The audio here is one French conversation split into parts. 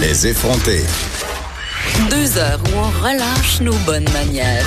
Les effronter. Deux heures où on relâche nos bonnes manières.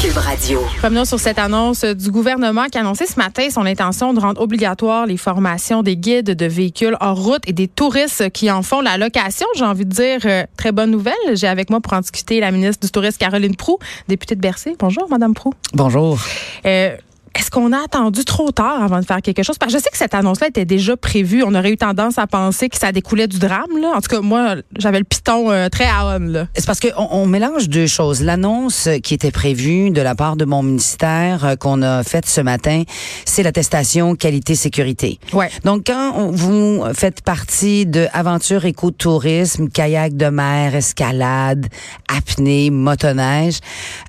Cube Radio. Revenons sur cette annonce du gouvernement qui a annoncé ce matin son intention de rendre obligatoire les formations des guides de véhicules hors route et des touristes qui en font la location. J'ai envie de dire euh, très bonne nouvelle. J'ai avec moi pour en discuter la ministre du Tourisme Caroline Prou, députée de Bercy. Bonjour, Madame Prou. Bonjour. Euh, est-ce qu'on a attendu trop tard avant de faire quelque chose? Parce que je sais que cette annonce-là était déjà prévue. On aurait eu tendance à penser que ça découlait du drame. Là. En tout cas, moi, j'avais le piton euh, très à on. C'est parce qu'on on mélange deux choses. L'annonce qui était prévue de la part de mon ministère euh, qu'on a faite ce matin, c'est l'attestation qualité-sécurité. Ouais. Donc, quand vous faites partie de aventure écotourisme, kayak de mer, escalade, apnée, motoneige,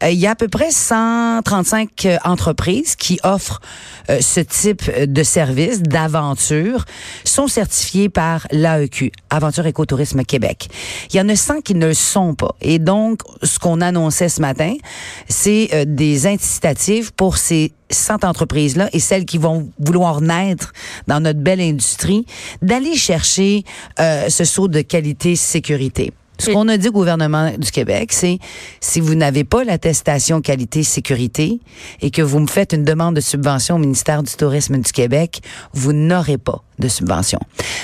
euh, il y a à peu près 135 entreprises qui offrent euh, ce type de service, d'aventure, sont certifiés par l'AEQ, Aventure Écotourisme Québec. Il y en a 100 qui ne le sont pas. Et donc, ce qu'on annonçait ce matin, c'est euh, des incitatifs pour ces 100 entreprises-là et celles qui vont vouloir naître dans notre belle industrie, d'aller chercher euh, ce saut de qualité-sécurité. Ce qu'on a dit au gouvernement du Québec, c'est si vous n'avez pas l'attestation qualité-sécurité et que vous me faites une demande de subvention au ministère du Tourisme du Québec, vous n'aurez pas de subvention.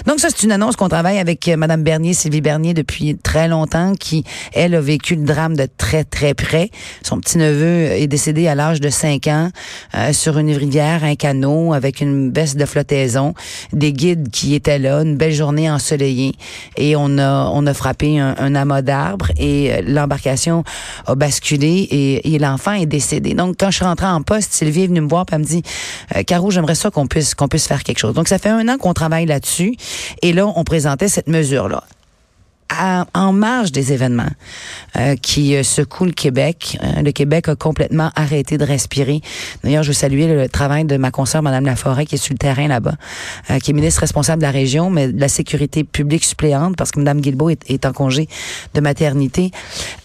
Donc ça, c'est une annonce qu'on travaille avec euh, Madame Bernier, Sylvie Bernier, depuis très longtemps, qui, elle, a vécu le drame de très, très près. Son petit-neveu est décédé à l'âge de 5 ans euh, sur une rivière, un canot, avec une baisse de flottaison, des guides qui étaient là, une belle journée ensoleillée, et on a, on a frappé un, amas d'arbres, et euh, l'embarcation a basculé, et, et l'enfant est décédé. Donc, quand je suis rentrée en poste, Sylvie est venue me voir, et elle me dit, euh, Caro, j'aimerais ça qu'on puisse, qu'on puisse faire quelque chose. Donc, ça fait un an qu'on travaille là-dessus. Et là, on présentait cette mesure-là. En marge des événements euh, qui euh, secouent le Québec. Euh, le Québec a complètement arrêté de respirer. D'ailleurs, je veux saluer le, travail de ma consoeur, Madame Laforêt, qui est sur le terrain là-bas, euh, qui est ministre responsable de la région, mais de la sécurité publique suppléante, parce que Madame Guilbeault est, en congé de maternité.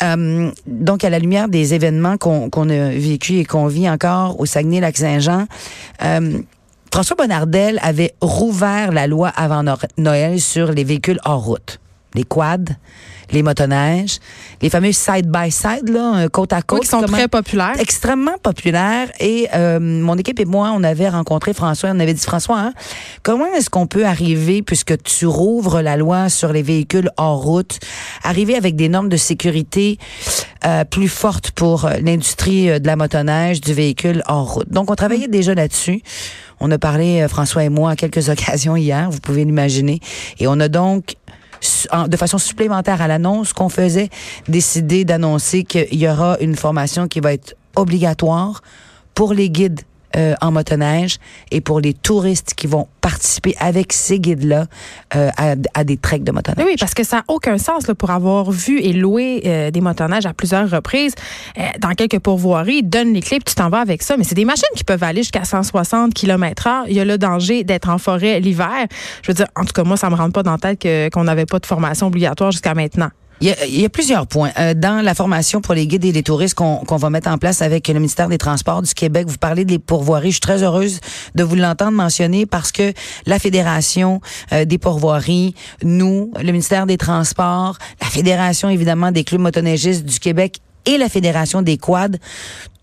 Euh, donc, à la lumière des événements qu'on qu'on a vécu et qu'on vit encore au Saguenay-Lac-Saint-Jean, François Bonnardel avait rouvert la loi avant No- Noël sur les véhicules hors route. Les quads, les motoneiges, les fameux side-by-side, là, euh, côte à côte. Oui, qui sont très populaires. extrêmement populaire et euh, mon équipe et moi, on avait rencontré François, on avait dit François, hein, comment est-ce qu'on peut arriver, puisque tu rouvres la loi sur les véhicules hors route, arriver avec des normes de sécurité euh, plus fortes pour euh, l'industrie euh, de la motoneige, du véhicule hors route. Donc, on travaillait déjà là-dessus. On a parlé, François et moi, à quelques occasions hier, vous pouvez l'imaginer. Et on a donc en- de façon supplémentaire à l'annonce qu'on faisait, décidé d'annoncer qu'il y aura une formation qui va être obligatoire pour les guides euh, en motoneige et pour les touristes qui vont participer avec ces guides-là euh, à, à des treks de motoneige. Oui, parce que ça n'a aucun sens là, pour avoir vu et loué euh, des motoneiges à plusieurs reprises. Euh, dans quelques pourvoiries, ils donnent les clés puis tu t'en vas avec ça. Mais c'est des machines qui peuvent aller jusqu'à 160 km heure. Il y a le danger d'être en forêt l'hiver. Je veux dire, en tout cas, moi, ça me rentre pas dans la tête qu'on n'avait pas de formation obligatoire jusqu'à maintenant. Il y, a, plusieurs points. Euh, dans la formation pour les guides et les touristes qu'on qu'on va mettre en place avec le ministère des Transports du Québec, vous parlez des pourvoiries. Je suis très heureuse de vous l'entendre mentionner parce que la Fédération euh, des pourvoiries, nous, le ministère des Transports, la Fédération évidemment des clubs motoneigistes du Québec et la Fédération des quads,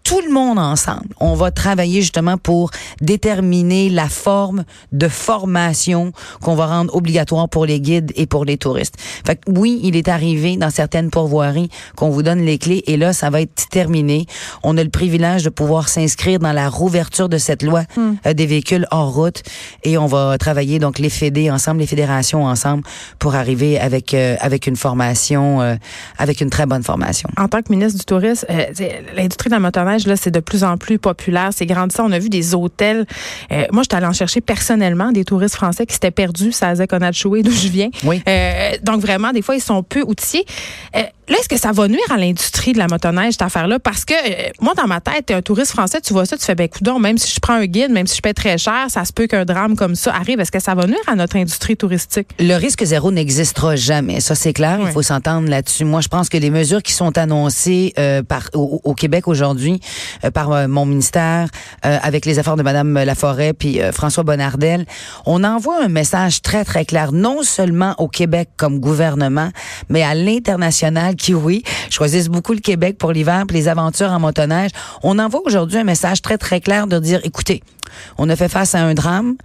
tout le monde ensemble, on va travailler justement pour déterminer la forme de formation qu'on va rendre obligatoire pour les guides et pour les touristes. Fait que oui, il est arrivé dans certaines pourvoiries qu'on vous donne les clés et là, ça va être terminé. On a le privilège de pouvoir s'inscrire dans la rouverture de cette loi euh, des véhicules hors route et on va travailler donc les fédés ensemble, les fédérations ensemble pour arriver avec euh, avec une formation, euh, avec une très bonne formation. En tant que ministre du Tourisme, euh, l'industrie de la motoneige, là, c'est de plus en plus populaire. C'est grandissant. On a vu des hôtels. Euh, moi, j'étais allée en chercher personnellement des touristes français qui s'étaient perdus. Ça a Conachoué, d'où je viens. Oui. Euh, donc, vraiment, des fois, ils sont peu outillés. Euh, Là, est-ce que ça va nuire à l'industrie de la motoneige, cette affaire-là? Parce que euh, moi, dans ma tête, t'es un touriste français, tu vois ça, tu fais, ben, coudon, même si je prends un guide, même si je paie très cher, ça se peut qu'un drame comme ça arrive. Est-ce que ça va nuire à notre industrie touristique? Le risque zéro n'existera jamais. Ça, c'est clair. Il faut s'entendre là-dessus. Moi, je pense que les mesures qui sont annoncées euh, par, au, Québec aujourd'hui euh, par mon ministère, avec les efforts de Mme Laforêt puis François Bonnardel, on envoie un message très, très clair, non seulement au Québec comme gouvernement, mais à l'international oui, choisissent beaucoup le Québec pour l'hiver pour les aventures en motoneige. On envoie aujourd'hui un message très, très clair de dire, écoutez, on a fait face à un drame.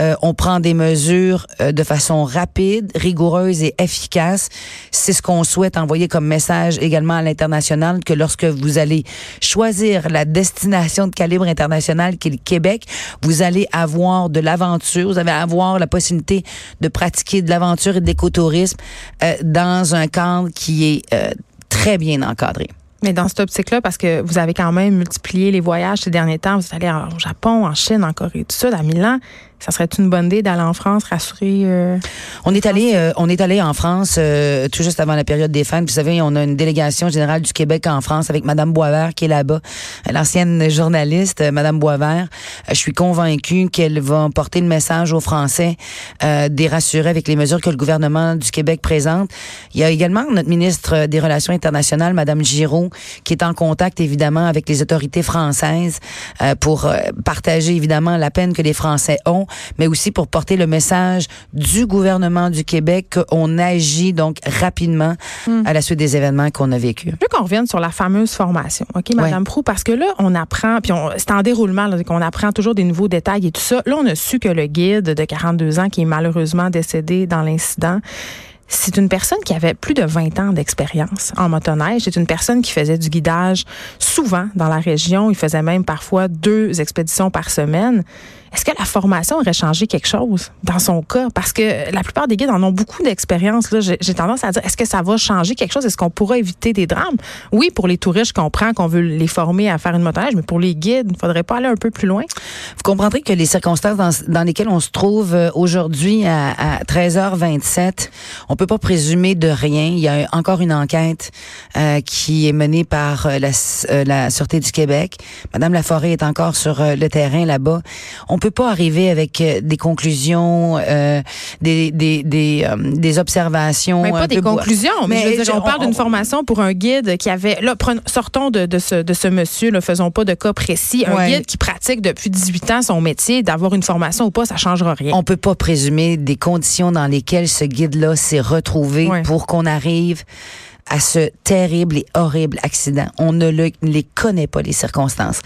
Euh, on prend des mesures euh, de façon rapide, rigoureuse et efficace. C'est ce qu'on souhaite envoyer comme message également à l'international que lorsque vous allez choisir la destination de calibre international qui est le Québec, vous allez avoir de l'aventure, vous allez avoir la possibilité de pratiquer de l'aventure et de l'écotourisme euh, dans un cadre qui est très bien encadré. Mais dans cette optique-là, parce que vous avez quand même multiplié les voyages ces derniers temps, vous êtes allé au Japon, en Chine, en Corée du Sud, à Milan ça serait une bonne idée d'aller en France, rassurer. Euh, on est allé, euh, on est allé en France euh, tout juste avant la période des fêtes. Vous savez, on a une délégation générale du Québec en France avec Madame Boisvert qui est là-bas, l'ancienne journaliste Madame Boisvert. je suis convaincue qu'elle va porter le message aux Français des rassurer avec les mesures que le gouvernement du Québec présente. Il y a également notre ministre des Relations internationales, Madame Giraud, qui est en contact évidemment avec les autorités françaises pour partager évidemment la peine que les Français ont mais aussi pour porter le message du gouvernement du Québec qu'on agit donc rapidement hmm. à la suite des événements qu'on a vécus. Je veux qu'on revienne sur la fameuse formation, OK, Madame Prou, parce que là, on apprend, puis c'est en déroulement, qu'on apprend toujours des nouveaux détails et tout ça. Là, on a su que le guide de 42 ans, qui est malheureusement décédé dans l'incident, c'est une personne qui avait plus de 20 ans d'expérience en motoneige. C'est une personne qui faisait du guidage souvent dans la région. Il faisait même parfois deux expéditions par semaine. Est-ce que la formation aurait changé quelque chose dans son cas? Parce que la plupart des guides en ont beaucoup d'expérience. J'ai tendance à dire, est-ce que ça va changer quelque chose? Est-ce qu'on pourra éviter des drames? Oui, pour les touristes, je comprends qu'on veut les former à faire une motoneige, mais pour les guides, il faudrait pas aller un peu plus loin? Vous comprendrez que les circonstances dans, lesquelles on se trouve euh, aujourd'hui à, 13h27, on peut pas présumer de rien. Il y a encore une enquête euh, qui est menée par euh, la, Sûreté du Québec. Madame Laforêt est encore sur le terrain là-bas. Peut pas arriver avec euh, des conclusions, euh, des des des, euh, des observations. Mais pas des conclusions. Mais, je on, parle d'une formation pour un guide qui avait. Là, sortons de, de ce de ce monsieur. Ne faisons pas de cas précis. Un guide qui pratique depuis 18 ans son métier, d'avoir une formation ou pas, ça changera rien. On peut pas présumer des conditions dans lesquelles ce guide-là s'est retrouvé pour qu'on arrive à ce terrible et horrible accident. On ne les connaît pas, les circonstances.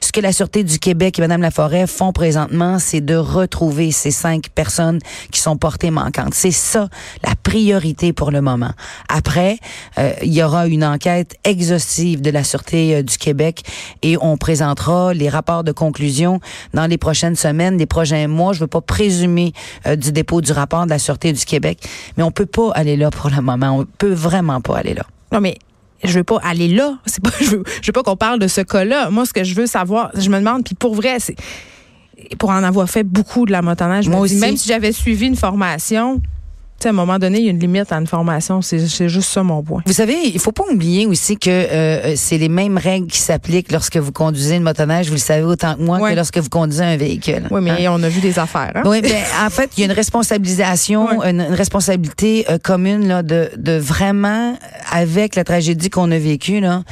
Ce que la Sûreté du Québec et Mme Laforêt font présentement, c'est de retrouver ces cinq personnes qui sont portées manquantes. C'est ça, la priorité pour le moment. Après, euh, il y aura une enquête exhaustive de la Sûreté euh, du Québec et on présentera les rapports de conclusion dans les prochaines semaines, les prochains mois. Je veux pas présumer euh, du dépôt du rapport de la Sûreté du Québec, mais on peut pas aller là pour le moment. On peut vraiment pas aller là. Non, mais je veux pas aller là. C'est pas, je veux, je veux pas qu'on parle de ce cas-là. Moi, ce que je veux savoir, je me demande, puis pour vrai, c'est pour en avoir fait beaucoup de la motoneige, moi aussi. même si j'avais suivi une formation, à un moment donné, il y a une limite à une formation. C'est juste ça mon point. Vous savez, il faut pas oublier aussi que euh, c'est les mêmes règles qui s'appliquent lorsque vous conduisez une motoneige. Vous le savez autant que moi que lorsque vous conduisez un véhicule. Oui, mais hein? on a vu des affaires. Hein? Oui, ben, en fait, il y a une responsabilisation, une, responsabilité euh, commune là, de, de vraiment, avec la tragédie qu'on a vécue, là,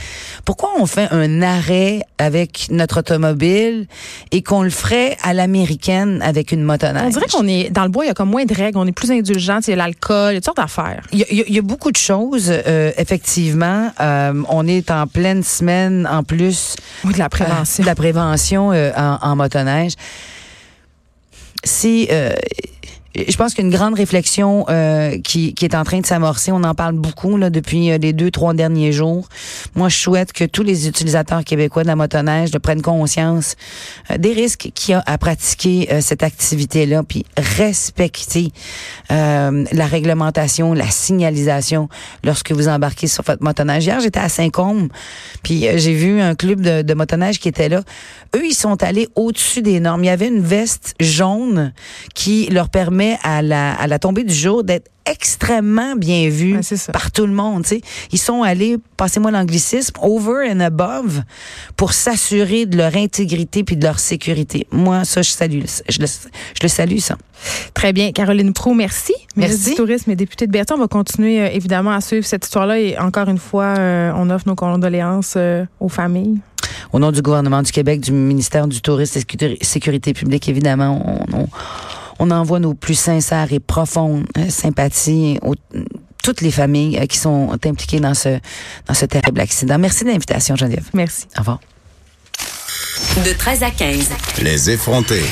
pourquoi on fait un arrêt avec notre automobile et qu'on le ferait à l'américaine avec une motoneige? On dirait qu'on est dans le bois, il y a comme moins de règles, on est plus indulgent l'alcool, il y a toutes sortes d'affaires. Il y, a beaucoup de choses, euh, effectivement. Euh, on est en pleine semaine, en plus. de la prévention. de la prévention en, en, motoneige. Si je pense qu'une grande réflexion euh, qui, qui, est en train de s'amorcer. On en parle beaucoup là, depuis euh, les deux, trois derniers jours. Moi, je souhaite que tous les utilisateurs québécois de la motoneige prennent conscience euh, des risques qu'il y a à pratiquer cette activité-là, puis respecter la réglementation, la signalisation lorsque vous embarquez sur votre motoneige. Hier, j'étais à Saint-Côme, puis j'ai vu un club de, de motoneige qui était là. Eux, ils sont allés au-dessus des normes. Il y avait une veste jaune qui leur permet à la, à la tombée du jour d'être extrêmement bien Ouais, ça. par tout le monde. tu sais. Ils sont allés, passez-moi l'anglicisme, over and above pour s'assurer de leur intégrité puis de leur sécurité. Moi, ça, je salue. Je le, je le salue, ça. Très bien. Caroline Prou, merci. Merci. du Tourisme et députée de Berthiaume. On va continuer euh, évidemment à suivre cette histoire-là et encore une fois, euh, on offre nos condoléances euh, aux familles. Au nom du gouvernement du Québec, du ministère du Tourisme et Sécurité- Sécurité publique, évidemment, on, on, on envoie nos plus sincères et profondes euh, sympathies aux toutes les familles euh, qui sont impliquées dans ce, dans ce terrible accident. Merci de l'invitation, Geneviève. Merci. Au revoir. De 13 à 15. Les effrontés.